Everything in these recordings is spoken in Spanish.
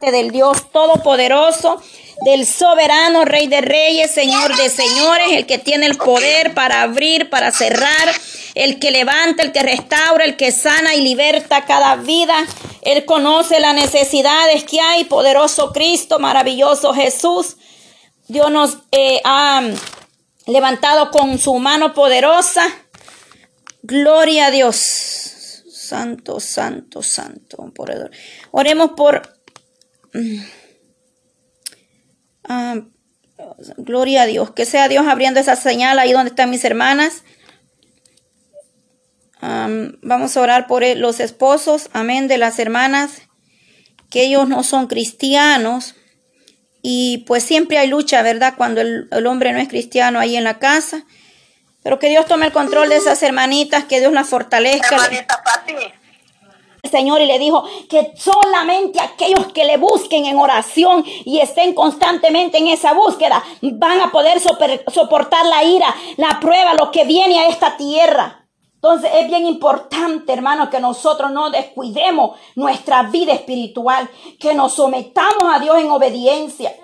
del Dios Todopoderoso, del soberano Rey de Reyes, Señor de Señores, el que tiene el poder para abrir, para cerrar, el que levanta, el que restaura, el que sana y liberta cada vida. Él conoce las necesidades que hay, poderoso Cristo, maravilloso Jesús. Dios nos eh, ha levantado con su mano poderosa. Gloria a Dios. Santo, santo, santo. Oremos por Ah, gloria a Dios. Que sea Dios abriendo esa señal ahí donde están mis hermanas. vamos a orar por los esposos, amén, de las hermanas, que ellos no son cristianos. Y pues siempre hay lucha, ¿verdad? Cuando el, el hombre no es cristiano ahí en la casa. Pero que Dios tome el control de esas hermanitas, que Dios las fortalezca. Señor y le dijo que solamente aquellos que le busquen en oración y estén constantemente en esa búsqueda van a poder soportar la ira, la prueba, lo que viene a esta tierra. Entonces es bien importante, hermanos, que nosotros no descuidemos nuestra vida espiritual, que nos sometamos a Dios en obediencia.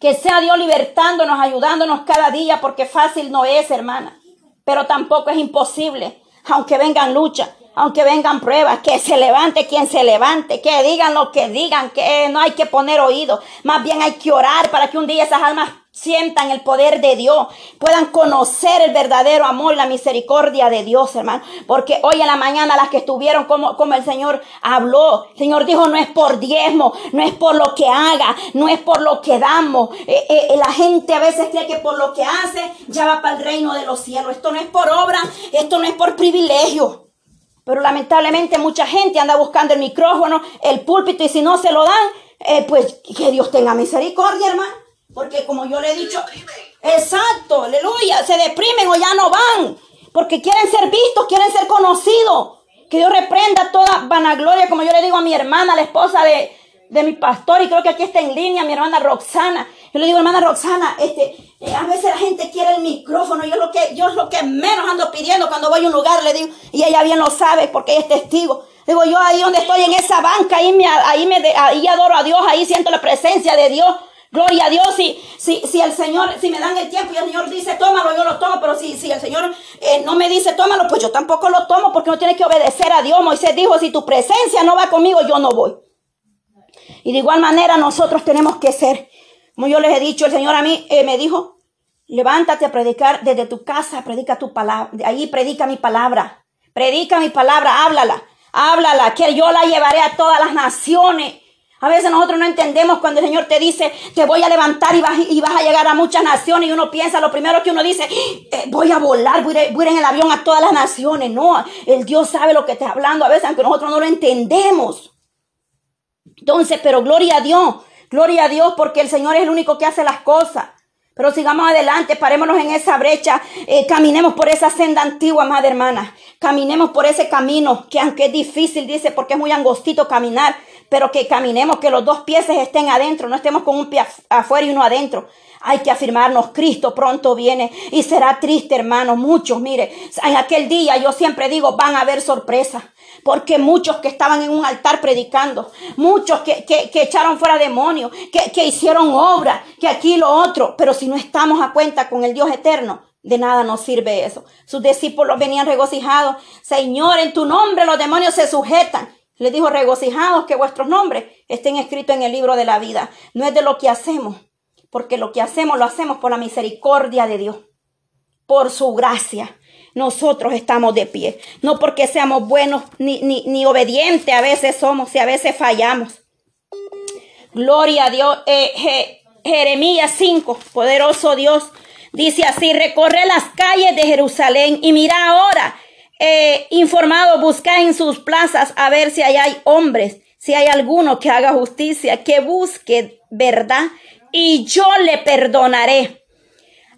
Que sea Dios libertándonos, ayudándonos cada día, porque fácil no es, hermana. Pero tampoco es imposible, aunque vengan luchas aunque vengan pruebas, que se levante quien se levante, que digan lo que digan, que no hay que poner oído, más bien hay que orar para que un día esas almas sientan el poder de Dios, puedan conocer el verdadero amor, la misericordia de Dios, hermano. Porque hoy en la mañana las que estuvieron como, como el Señor habló, el Señor dijo, no es por diezmo, no es por lo que haga, no es por lo que damos. Eh, eh, la gente a veces cree que por lo que hace ya va para el reino de los cielos. Esto no es por obra, esto no es por privilegio. Pero lamentablemente mucha gente anda buscando el micrófono, el púlpito y si no se lo dan, eh, pues que Dios tenga misericordia, hermano. Porque como yo le he dicho, exacto, aleluya, se deprimen o ya no van. Porque quieren ser vistos, quieren ser conocidos. Que Dios reprenda toda vanagloria, como yo le digo a mi hermana, la esposa de, de mi pastor, y creo que aquí está en línea mi hermana Roxana. Yo le digo, hermana Roxana, este, eh, a veces la gente quiere el micrófono. Yo lo que, yo menos ando pidiendo cuando voy a un lugar, le digo, y ella bien lo sabe porque ella es testigo. Digo, yo ahí donde estoy en esa banca, ahí me, ahí me, ahí adoro a Dios, ahí siento la presencia de Dios. Gloria a Dios, si, si, si el Señor, si me dan el tiempo y el Señor dice tómalo, yo lo tomo, pero si, si el Señor eh, no me dice tómalo, pues yo tampoco lo tomo porque no tiene que obedecer a Dios. Moisés dijo, si tu presencia no va conmigo, yo no voy. Y de igual manera nosotros tenemos que ser, como yo les he dicho, el Señor a mí eh, me dijo, levántate a predicar desde tu casa, predica tu palabra, ahí predica mi palabra, predica mi palabra, háblala, háblala, que yo la llevaré a todas las naciones. A veces nosotros no entendemos cuando el Señor te dice, te voy a levantar y vas, y vas a llegar a muchas naciones y uno piensa, lo primero que uno dice, eh, voy a volar, voy voy a ir en el avión a todas las naciones. No, el Dios sabe lo que está hablando a veces, aunque nosotros no lo entendemos. Entonces, pero gloria a Dios, gloria a Dios porque el Señor es el único que hace las cosas. Pero sigamos adelante, parémonos en esa brecha, eh, caminemos por esa senda antigua, madre hermana. Caminemos por ese camino, que aunque es difícil, dice, porque es muy angostito caminar, pero que caminemos, que los dos pies estén adentro, no estemos con un pie afuera y uno adentro. Hay que afirmarnos, Cristo pronto viene y será triste, hermano. Muchos, mire, en aquel día yo siempre digo, van a haber sorpresas. Porque muchos que estaban en un altar predicando, muchos que, que, echaron fuera demonios, que, que hicieron obra, que aquí lo otro, pero si no estamos a cuenta con el Dios eterno, de nada nos sirve eso. Sus discípulos venían regocijados. Señor, en tu nombre los demonios se sujetan. Le dijo, regocijados que vuestros nombres estén escritos en el libro de la vida. No es de lo que hacemos, porque lo que hacemos lo hacemos por la misericordia de Dios, por su gracia nosotros estamos de pie. No porque seamos buenos ni, ni, obedientes, a veces somos y a veces fallamos. Gloria a Dios. Eh, Jeremías 5, poderoso Dios, dice así, recorre las calles de Jerusalén y mira ahora, eh, informado, busca en sus plazas a ver si hay hombres, si hay alguno que haga justicia, que busque verdad y yo le perdonaré.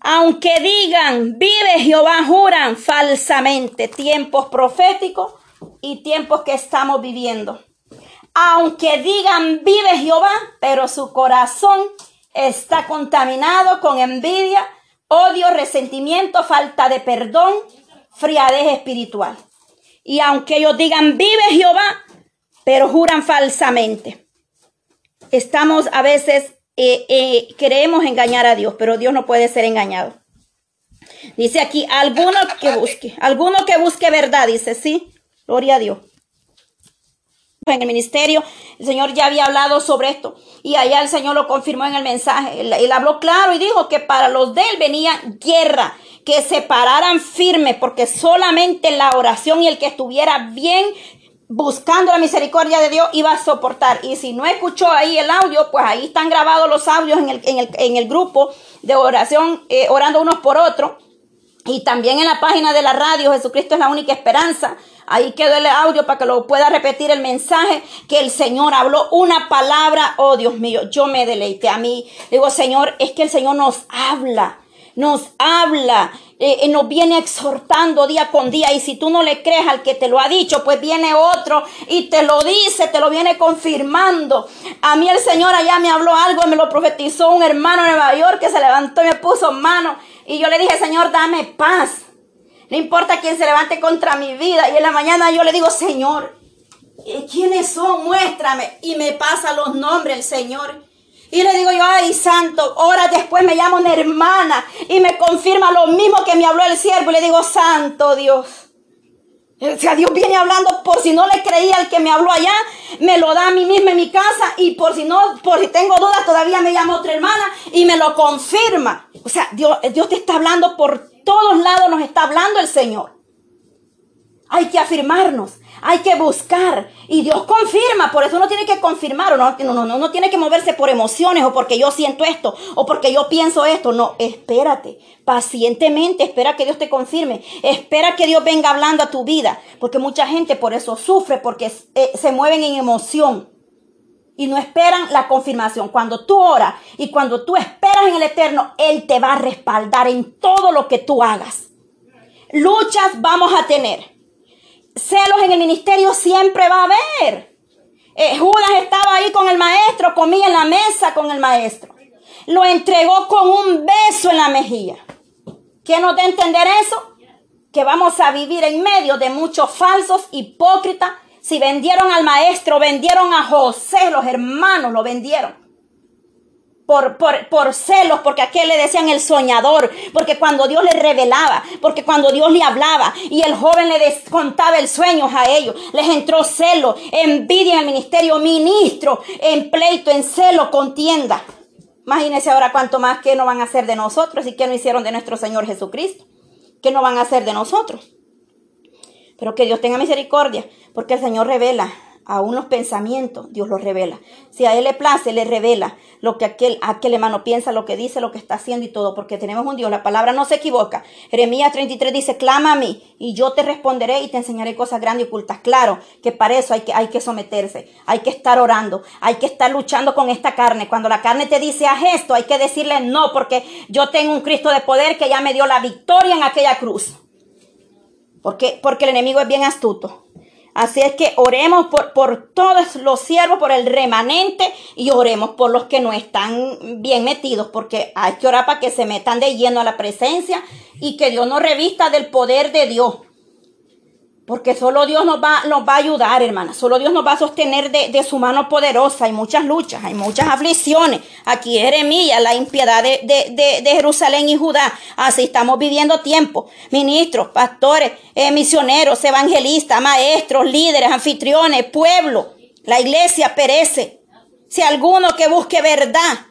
Aunque digan, vive Jehová, juran falsamente tiempos proféticos y tiempos que estamos viviendo. Aunque digan, vive Jehová, pero su corazón está contaminado con envidia, odio, resentimiento, falta de perdón, friadez espiritual. Y aunque ellos digan, vive Jehová, pero juran falsamente. estamos a veces, eh, eh, queremos engañar a Dios, pero Dios no puede ser engañado. Dice aquí, alguno que busque, alguno que busque verdad, dice, sí, gloria a Dios. En el ministerio, el Señor ya había hablado sobre esto y allá el Señor lo confirmó en el mensaje. Él, habló claro y dijo que para los de él venía guerra, que se pararan firmes, porque solamente la oración y el que estuviera bien buscando la misericordia de Dios iba a soportar. Y si no escuchó ahí el audio, pues ahí están grabados los audios en el, en el, en el grupo de oración, eh, orando unos por otros. Y también en la página de la radio, Jesucristo es la única esperanza. Ahí quedó el audio para que lo pueda repetir el mensaje que el Señor habló una palabra. Oh Dios mío, yo me deleité a mí. Digo, Señor, es que el Señor nos habla, nos habla, eh, eh, nos viene exhortando día con día. Y si tú no le crees al que te lo ha dicho, pues viene otro y te lo dice, te lo viene confirmando. A mí el Señor allá me habló algo, me lo profetizó un hermano en Nueva York que se levantó y me puso mano y yo le dije, Señor, dame paz. No importa quién se levante contra mi vida. Y en la mañana yo le digo, Señor, ¿quiénes son? Muéstrame. Y me pasa los nombres el Señor. Y le digo yo, ay, santo, horas después me llama una hermana y me confirma lo mismo que me habló el siervo. Y le digo, santo Dios. O sea, Dios viene hablando por si no le creía al que me habló allá, me lo da a mí misma en mi casa y por si no, por si tengo dudas, todavía me llama otra hermana y me lo confirma. O sea, Dios, Dios te está hablando por todos lados, nos está hablando el Señor. Hay que afirmarnos, hay que buscar. Y Dios confirma, por eso uno tiene que confirmar, o no, no, no, no tiene que moverse por emociones o porque yo siento esto o porque yo pienso esto, no, espérate, pacientemente espera que Dios te confirme, espera que Dios venga hablando a tu vida, porque mucha gente por eso sufre, porque eh, se mueven en emoción. Y no esperan la confirmación. Cuando tú oras y cuando tú esperas en el Eterno, Él te va a respaldar en todo lo que tú hagas. Luchas vamos a tener celos en el ministerio siempre va a haber. Eh, Judas estaba ahí con el maestro, comía en la mesa con el maestro. Lo entregó con un beso en la mejilla. ¿Quién nos da a entender eso? Que vamos a vivir en medio de muchos falsos hipócritas. Si vendieron al maestro, vendieron a José, los hermanos lo vendieron por, por, por, celos, porque a qué le decían el soñador, porque cuando Dios le revelaba, porque cuando Dios le hablaba y el joven le contaba el sueño a ellos, les entró celo, envidia en el ministerio, ministro, en pleito, en celo, contienda. Imagínense ahora cuánto más que no van a hacer de nosotros y que no hicieron de nuestro Señor Jesucristo, que no van a hacer de nosotros. Pero que Dios tenga misericordia, porque el Señor revela aún los pensamientos, Dios los revela. Si a Él le place, le revela lo que aquel, aquel hermano piensa, lo que dice, lo que está haciendo y todo, porque tenemos un Dios, la palabra no se equivoca. Jeremías 33 dice, clama a mí y yo te responderé y te enseñaré cosas grandes y ocultas. Claro que para eso hay que, hay que someterse, hay que estar orando, hay que estar luchando con esta carne. Cuando la carne te dice haz esto, hay que decirle no, porque yo tengo un Cristo de poder que ya me dio la victoria en aquella cruz. Porque, porque el enemigo es bien astuto. Así es que oremos por, por todos los siervos, por el remanente y oremos por los que no están bien metidos, porque hay que orar para que se metan de lleno a la presencia y que Dios nos revista del poder de Dios. Porque solo Dios nos va, nos va a ayudar, hermana. Solo Dios nos va a sostener de, su mano poderosa. Hay muchas luchas, hay muchas aflicciones. Aquí Jeremías, la impiedad de, de, Jerusalén y Judá. Así estamos viviendo tiempo. Ministros, pastores, eh, misioneros, evangelistas, maestros, líderes, anfitriones, pueblo. La iglesia perece. Si alguno que busque verdad,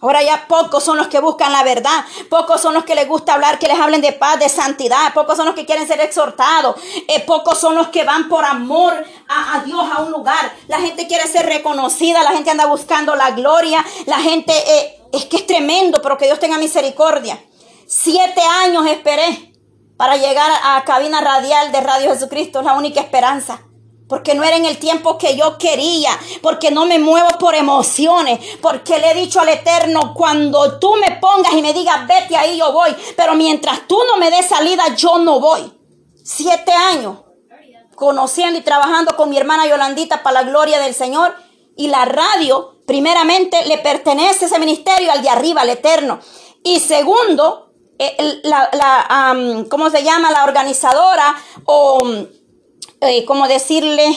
Ahora ya pocos son los que buscan la verdad, pocos son los que les gusta hablar, que les hablen de paz, de santidad, pocos son los que quieren ser exhortados, eh, pocos son los que van por amor a, Dios a un lugar. La gente quiere ser reconocida, la gente anda buscando la gloria, la gente eh, es que es tremendo, pero que Dios tenga misericordia. Siete años esperé para llegar a cabina radial de Radio Jesucristo, es la única esperanza porque no era en el tiempo que yo quería, porque no me muevo por emociones, porque le he dicho al Eterno, cuando tú me pongas y me digas, vete ahí, yo voy, pero mientras tú no me des salida, yo no voy. Siete años conociendo y trabajando con mi hermana Yolandita para la gloria del Señor y la radio, primeramente, le pertenece ese ministerio al de arriba, al Eterno. Y segundo, eh, la, ¿cómo se llama? La organizadora o eh, como decirle,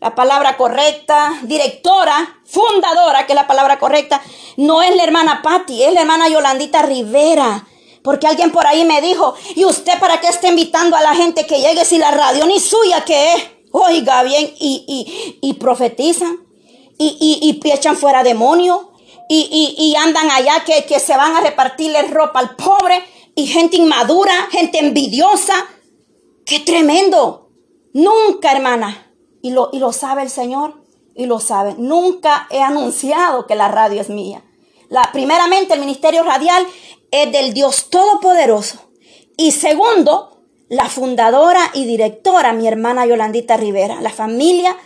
la palabra correcta, directora, fundadora, que es la palabra correcta, no es la hermana Patti, es la hermana Yolandita Rivera. Porque alguien por ahí me dijo, ¿y usted para qué está invitando a la gente que llegue si la radio ni suya que es? Oiga bien, y, y, y profetizan, y, y, echan fuera demonios, y, andan allá que, que se van a repartirle ropa al pobre, y gente inmadura, gente envidiosa. ¡Qué tremendo! Nunca, hermana, y lo, y lo sabe el Señor, y lo sabe, nunca he anunciado que la radio es mía. La, primeramente, el ministerio radial es del Dios Todopoderoso. Y segundo, la fundadora y directora, mi hermana Yolandita Rivera, la familia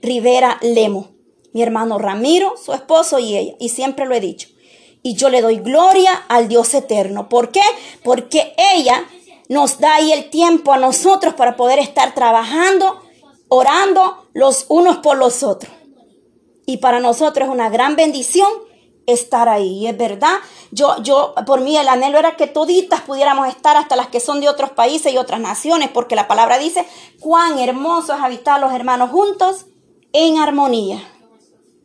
Rivera Lemo, mi hermano Ramiro, su esposo y ella. Y siempre lo he dicho. Y yo le doy gloria al Dios eterno. ¿Por qué? Porque ella nos da ahí el tiempo a nosotros para poder estar trabajando, orando los unos por los otros. Y para nosotros es una gran bendición estar ahí. Y es verdad, yo, yo, por mí el anhelo era que toditas pudiéramos estar, hasta las que son de otros países y otras naciones, porque la palabra dice, cuán hermoso es habitar los hermanos juntos en armonía.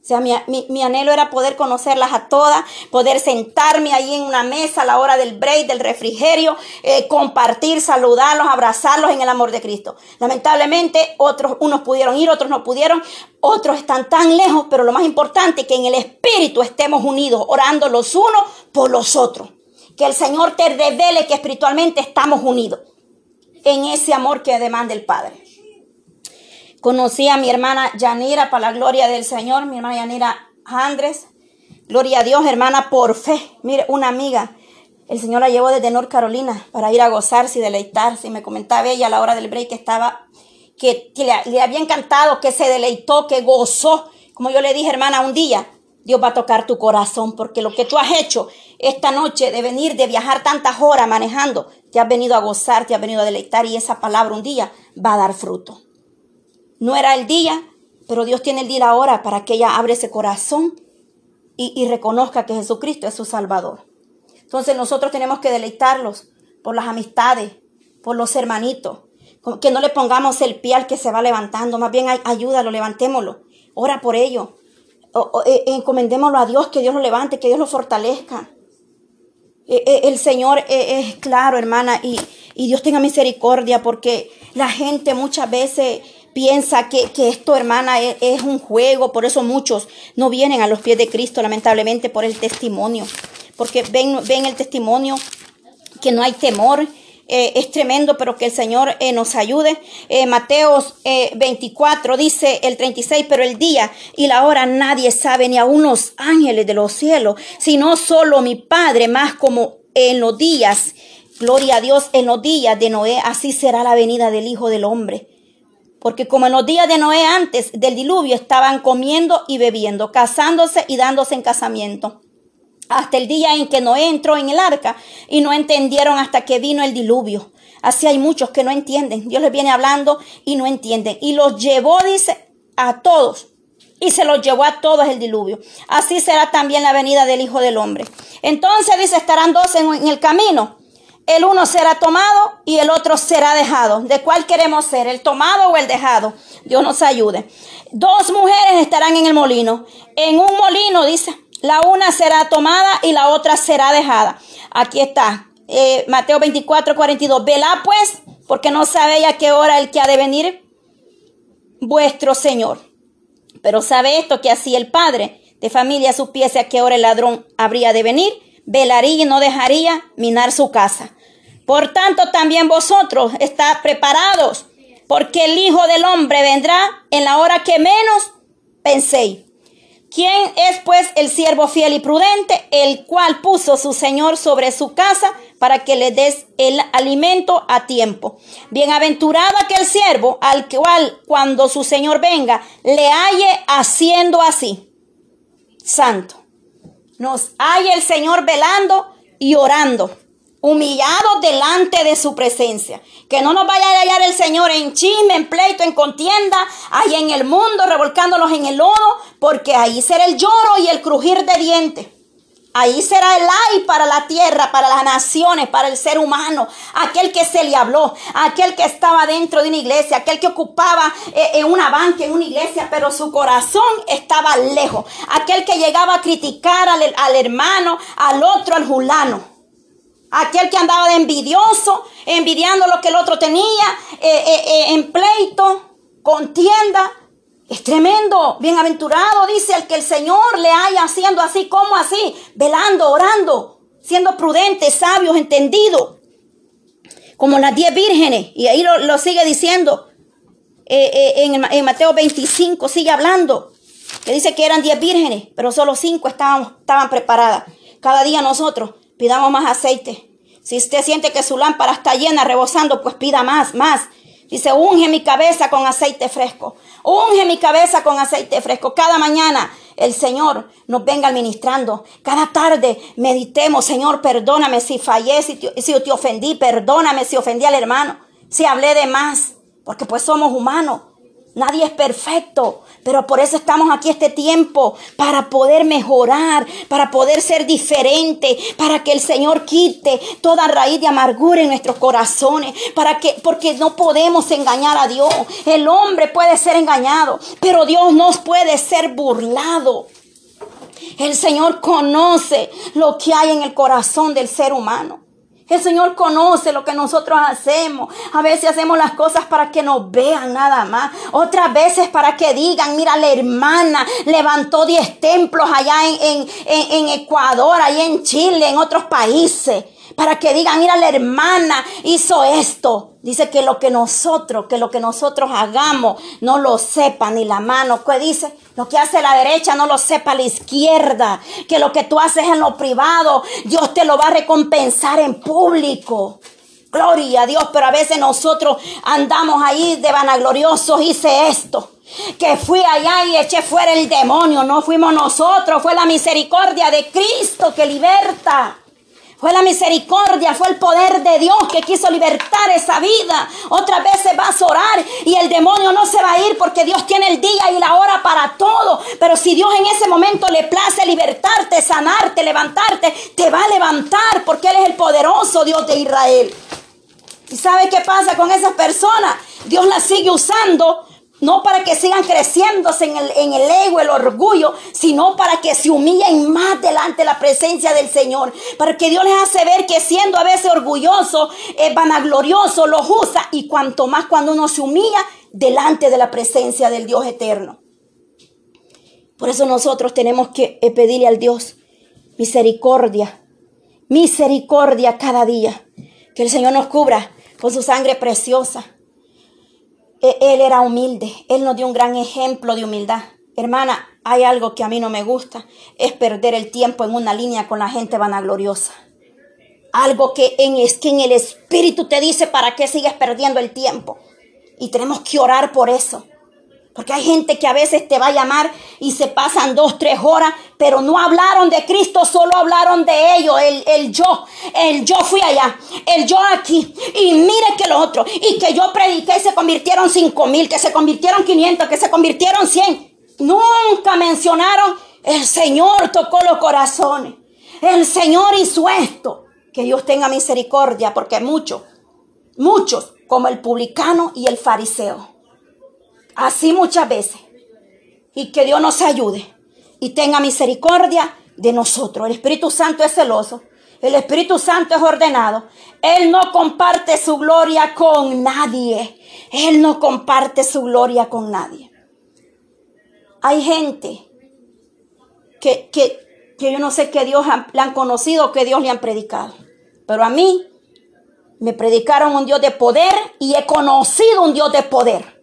O sea, mi, anhelo era poder conocerlas a todas, poder sentarme ahí en una mesa a la hora del break, del refrigerio, eh, compartir, saludarlos, abrazarlos en el amor de Cristo. Lamentablemente, otros, unos pudieron ir, otros no pudieron, otros están tan lejos, pero lo más importante es que en el Espíritu estemos unidos, orando los unos por los otros. Que el Señor te revele que espiritualmente estamos unidos en ese amor que demanda el Padre. Conocí a mi hermana Yanira para la gloria del Señor, mi hermana Yanira Andrés. Gloria a Dios, hermana, por fe. Mire, una amiga. El Señor la llevó desde North Carolina para ir a gozarse y deleitarse. Me comentaba ella a la hora del break que estaba, que, le, le había encantado, que se deleitó, que gozó. Como yo le dije, hermana, un día Dios va a tocar tu corazón porque lo que tú has hecho esta noche de venir, de viajar tantas horas manejando, te has venido a gozar, te has venido a deleitar y esa palabra un día va a dar fruto. No era el día, pero Dios tiene el día ahora para que ella abra ese corazón y, reconozca que Jesucristo es su Salvador. Entonces nosotros tenemos que deleitarlos por las amistades, por los hermanitos, que no le pongamos el pie al que se va levantando, más bien ayúdalo, levantémoslo, ora por ello, eh, encomendémoslo a Dios, que Dios lo levante, que Dios lo fortalezca. Eh, eh, el Señor es claro, hermana, y, y Dios tenga misericordia porque la gente muchas veces piensa que, esto, hermana, es, es, un juego, por eso muchos no vienen a los pies de Cristo, lamentablemente, por el testimonio, porque ven, ven el testimonio que no hay temor. Eh, es tremendo, pero que el Señor eh, nos ayude. Eh, Mateos 24 dice el 36, pero el día y la hora nadie sabe, ni aun los ángeles de los cielos, sino solo mi Padre, más como en los días, gloria a Dios, en los días de Noé, así será la venida del Hijo del Hombre. Porque como en los días de Noé antes del diluvio estaban comiendo y bebiendo, casándose y dándose en casamiento. Hasta el día en que Noé entró en el arca y no entendieron hasta que vino el diluvio. Así hay muchos que no entienden. Dios les viene hablando y no entienden. Y los llevó, dice, a todos. Y se los llevó a todos el diluvio. Así será también la venida del Hijo del Hombre. Entonces dice, estarán dos en el camino el uno será tomado y el otro será dejado. ¿De cuál queremos ser? ¿El tomado o el dejado? Dios nos ayude. Dos mujeres estarán en el molino. En un molino, dice, la una será tomada y la otra será dejada. Aquí está, eh, Mateo 24, 42. Velá pues, porque no sabéis a qué hora el que ha de venir vuestro Señor. Pero sabe esto, que así el Padre de familia supiese a qué hora el ladrón habría de venir, velaría y no dejaría minar su casa. Por tanto, también vosotros estad preparados, porque el Hijo del Hombre vendrá en la hora que menos penséis. ¿Quién es pues el siervo fiel y prudente, el cual puso su Señor sobre su casa para que le des el alimento a tiempo? Bienaventurado aquel siervo al cual cuando su Señor venga le halle haciendo así. Santo. Nos halle el Señor velando y orando humillados delante de su presencia. Que no nos vaya a hallar el Señor en chisme, en pleito, en contienda, ahí en el mundo, revolcándolos en el lodo, porque ahí será el lloro y el crujir de dientes. Ahí será el ay para la tierra, para las naciones, para el ser humano. Aquel que se le habló, aquel que estaba dentro de una iglesia, aquel que ocupaba eh, en una banca, en una iglesia, pero su corazón estaba lejos. Aquel que llegaba a criticar al, hermano, al otro, al julano. Aquel que andaba de envidioso, envidiando lo que el otro tenía, eh, eh, en pleito, contienda. Es tremendo, bienaventurado, dice el que el Señor le haya haciendo así, como así, velando, orando, siendo prudentes, sabios, entendidos, como las diez vírgenes. Y ahí lo, sigue diciendo eh, eh, en, Mateo 25, sigue hablando, que dice que eran diez vírgenes, pero solo cinco estaban preparadas. Cada día nosotros pidamos más aceite. Si usted siente que su lámpara está llena, rebosando, pues pida más, más. Dice, unge mi cabeza con aceite fresco. Unge mi cabeza con aceite fresco. Cada mañana el Señor nos venga administrando. Cada tarde meditemos, Señor, perdóname si fallé, si te, si te ofendí, perdóname si ofendí al hermano, si hablé de más, porque pues somos humanos. Nadie es perfecto, pero por eso estamos aquí este tiempo, para poder mejorar, para poder ser diferente, para que el Señor quite toda raíz de amargura en nuestros corazones, para que, porque no podemos engañar a Dios. El hombre puede ser engañado, pero Dios no puede ser burlado. El Señor conoce lo que hay en el corazón del ser humano. El Señor conoce lo que nosotros hacemos. A veces hacemos las cosas para que nos vean nada más. Otras veces para que digan, mira, la hermana levantó 10 templos allá en, en, en, Ecuador, allá en Chile, en otros países para que digan, mira, la hermana hizo esto. Dice que lo que nosotros, que lo que nosotros hagamos, no lo sepa ni la mano. ¿Qué dice? Lo que hace la derecha no lo sepa la izquierda. Que lo que tú haces en lo privado, Dios te lo va a recompensar en público. Gloria a Dios, pero a veces nosotros andamos ahí de vanagloriosos, hice esto que fui allá y eché fuera el demonio. No fuimos nosotros, fue la misericordia de Cristo que liberta. Fue la misericordia, fue el poder de Dios que quiso libertar esa vida. Otras veces vas a orar y el demonio no se va a ir porque Dios tiene el día y la hora para todo. Pero si Dios en ese momento le place libertarte, sanarte, levantarte, te va a levantar porque Él es el poderoso Dios de Israel. ¿Y sabe qué pasa con esas personas? Dios las sigue usando no para que sigan creciéndose en el, en el ego, el orgullo, sino para que se humillen más delante de la presencia del Señor. Para que Dios les hace ver que siendo a veces orgulloso, eh, vanaglorioso, los usa. Y cuanto más cuando uno se humilla delante de la presencia del Dios eterno. Por eso nosotros tenemos que eh, pedirle al Dios misericordia, misericordia cada día. Que el Señor nos cubra con su sangre preciosa él era humilde, Él nos dio un gran ejemplo de humildad. Hermana, hay algo que a mí no me gusta, es perder el tiempo en una línea con la gente vanagloriosa. Algo que en, es que en el Espíritu te dice para qué sigues perdiendo el tiempo. Y tenemos que orar por eso. Porque hay gente que a veces te va a llamar y se pasan dos, tres horas, pero no hablaron de Cristo, solo hablaron de ellos, el, el yo, el yo fui allá, el yo aquí, y mire que lo otro, y que yo prediqué y se convirtieron cinco mil, que se convirtieron 500, que se convirtieron 100. Nunca mencionaron, el Señor tocó los corazones, el Señor hizo esto. Que Dios tenga misericordia, porque muchos, muchos, como el publicano y el fariseo Así muchas veces. Y que Dios nos ayude y tenga misericordia de nosotros. El Espíritu Santo es celoso. El Espíritu Santo es ordenado. Él no comparte su gloria con nadie. Él no comparte su gloria con nadie. Hay gente que, que, que yo no sé que Dios le han conocido que Dios le han predicado. Pero a mí me predicaron un Dios de poder y he conocido un Dios de poder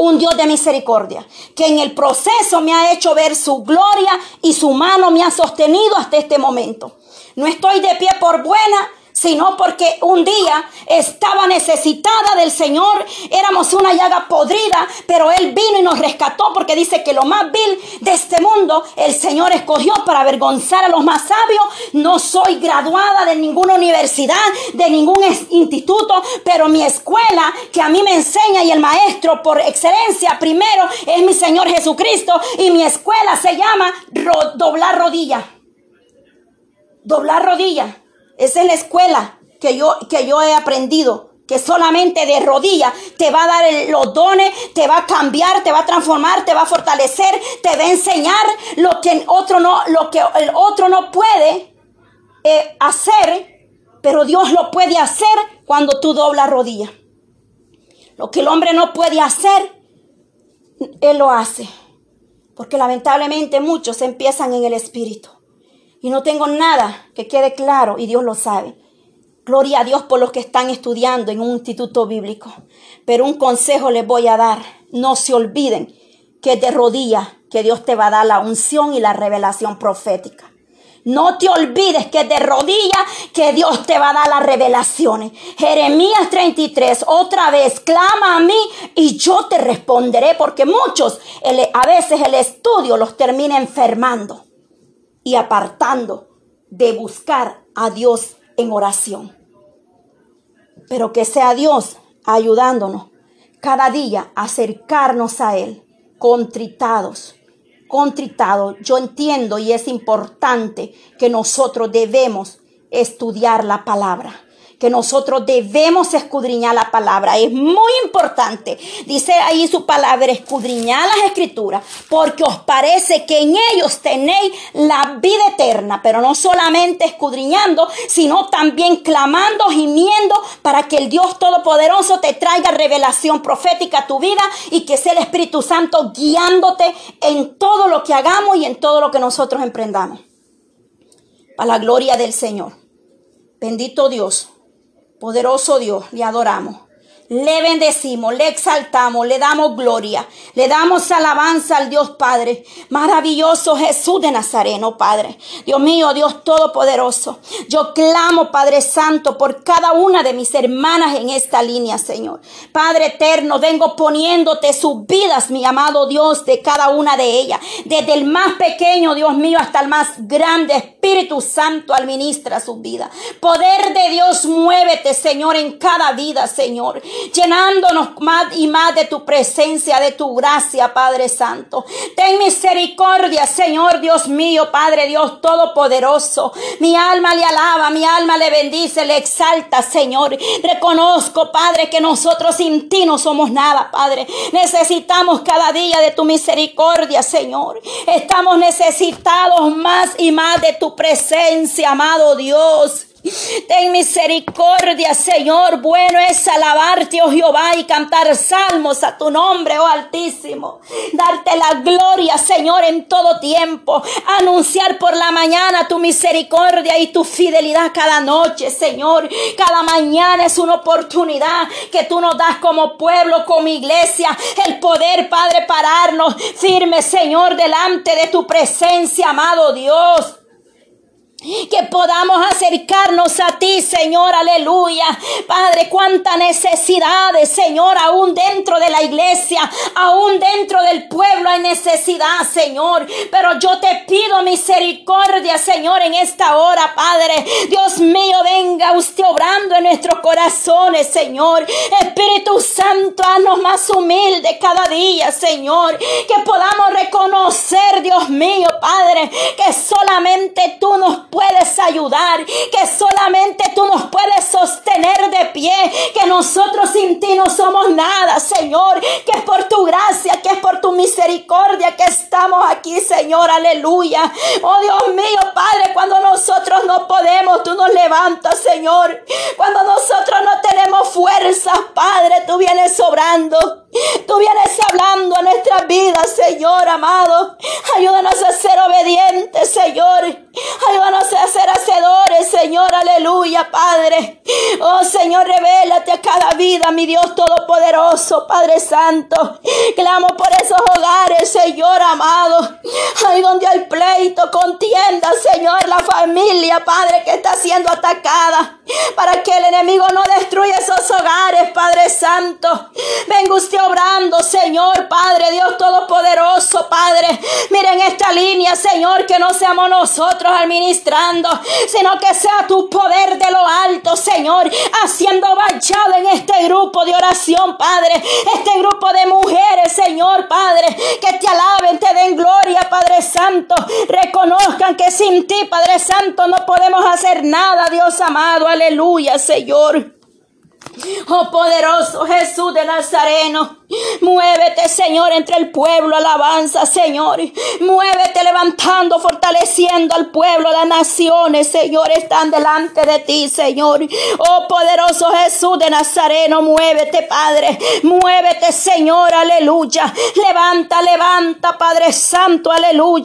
un Dios de misericordia, que en el proceso me ha hecho ver su gloria y su mano me ha sostenido hasta este momento. No estoy de pie por buena, sino porque un día estaba necesitada del Señor, éramos una llaga podrida, pero Él vino y nos rescató porque dice que lo más vil de este mundo el Señor escogió para avergonzar a los más sabios. No soy graduada de ninguna universidad, de ningún instituto, pero mi escuela que a mí me enseña y el maestro por excelencia primero es mi Señor Jesucristo y mi escuela se llama doblar rodilla. Doblar rodillas. Esa es la escuela que yo, que yo he aprendido. Que solamente de rodillas te va a dar los dones, te va a cambiar, te va a transformar, te va a fortalecer, te va a enseñar lo que otro no, lo que el otro no puede eh, hacer, pero Dios lo puede hacer cuando tú doblas rodillas. Lo que el hombre no puede hacer, Él lo hace. Porque lamentablemente muchos empiezan en el espíritu. Y no tengo nada que quede claro y Dios lo sabe. Gloria a Dios por los que están estudiando en un instituto bíblico. Pero un consejo les voy a dar. No se olviden que de rodillas que Dios te va a dar la unción y la revelación profética. No te olvides que de rodillas que Dios te va a dar las revelaciones. Jeremías 33, otra vez, clama a mí y yo te responderé, porque muchos a veces el estudio los termina enfermando y apartando de buscar a Dios en oración. Pero que sea Dios ayudándonos cada día a acercarnos a Él, contritados contritados. Yo entiendo y es importante que nosotros debemos estudiar la palabra que nosotros debemos escudriñar la palabra. Es muy importante. Dice ahí su palabra, escudriñar las escrituras, porque os parece que en ellos tenéis la vida eterna, pero no solamente escudriñando, sino también clamando, gimiendo, para que el Dios Todopoderoso te traiga revelación profética a tu vida y que sea el Espíritu Santo guiándote en todo lo que hagamos y en todo lo que nosotros emprendamos. Para la gloria del Señor. Bendito Dios. Poderoso Dios, le adoramos. Le bendecimos, le exaltamos, le damos gloria, le damos alabanza al Dios Padre. Maravilloso Jesús de Nazareno, Padre. Dios mío, Dios Todopoderoso. Yo clamo, Padre Santo, por cada una de mis hermanas en esta línea, Señor. Padre eterno, vengo poniéndote sus vidas, mi amado Dios, de cada una de ellas. Desde el más pequeño, Dios mío, hasta el más grande. Espíritu Santo administra su vida. Poder de Dios, muévete, Señor, en cada vida, Señor llenándonos más y más de tu presencia, de tu gracia, Padre Santo. Ten misericordia, Señor Dios mío, Padre Dios Todopoderoso. Mi alma le alaba, mi alma le bendice, le exalta, Señor. Reconozco, Padre, que nosotros sin ti no somos nada, Padre. Necesitamos cada día de tu misericordia, Señor. Estamos necesitados más y más de tu presencia, amado Dios. Ten misericordia, Señor. Bueno es alabarte, oh Jehová, y cantar salmos a tu nombre, oh Altísimo. Darte la gloria, Señor, en todo tiempo. Anunciar por la mañana tu misericordia y tu fidelidad cada noche, Señor. Cada mañana es una oportunidad que tú nos das como pueblo, como iglesia. El poder, Padre, pararnos firme, Señor, delante de tu presencia, amado Dios. Que podamos acercarnos a ti, Señor, aleluya. Padre, cuántas necesidades, Señor, aún dentro de la iglesia, aún dentro del pueblo hay necesidad, Señor. Pero yo te pido misericordia, Señor, en esta hora, Padre. Dios mío, venga usted obrando en nuestros corazones, Señor. Espíritu Santo, haznos más humildes cada día, Señor. Que podamos reconocer, Dios mío, Padre, que solamente tú nos puedes ayudar, que solamente tú nos puedes sostener de pie, que nosotros sin ti no somos nada, Señor, que es por tu gracia, que es por misericordia que estamos aquí, Señor, aleluya. Oh Dios mío, Padre, cuando nosotros no podemos, tú nos levantas, Señor. Cuando nosotros no tenemos fuerzas, Padre, tú vienes sobrando. Tú vienes hablando a nuestras vidas, Señor amado. Ayúdanos a ser obedientes, Señor. Ayúdanos a ser hacedores, Señor. Aleluya, Padre. Oh, Señor, revélate a cada vida, mi Dios Todopoderoso, Padre Santo. Clamo por esos hogares, Señor amado. Ahí donde hay pleito, contienda, Señor, la familia, Padre, que está siendo atacada. Para que el enemigo no destruya esos hogares, Padre Santo. Venga usted obrando, Señor, Padre, Dios Todopoderoso, Padre. Miren esta línea, Señor, que no seamos nosotros administrando, sino que sea tu poder de lo alto, Señor, haciendo vallado en este grupo de oración, Padre. Este grupo de mujeres, Señor, Padre, que te alaben, te den gloria, Padre Santo. Reconozcan que sin ti, Padre Santo, no podemos hacer nada, Dios amado. Aleluya, Señor. Oh poderoso Jesús de Nazareno, muévete Señor entre el pueblo, alabanza Señor, muévete levantando, fortaleciendo al pueblo, las naciones Señor están delante de ti Señor. Oh poderoso Jesús de Nazareno, muévete Padre, muévete Señor, aleluya. Levanta, levanta Padre Santo, aleluya.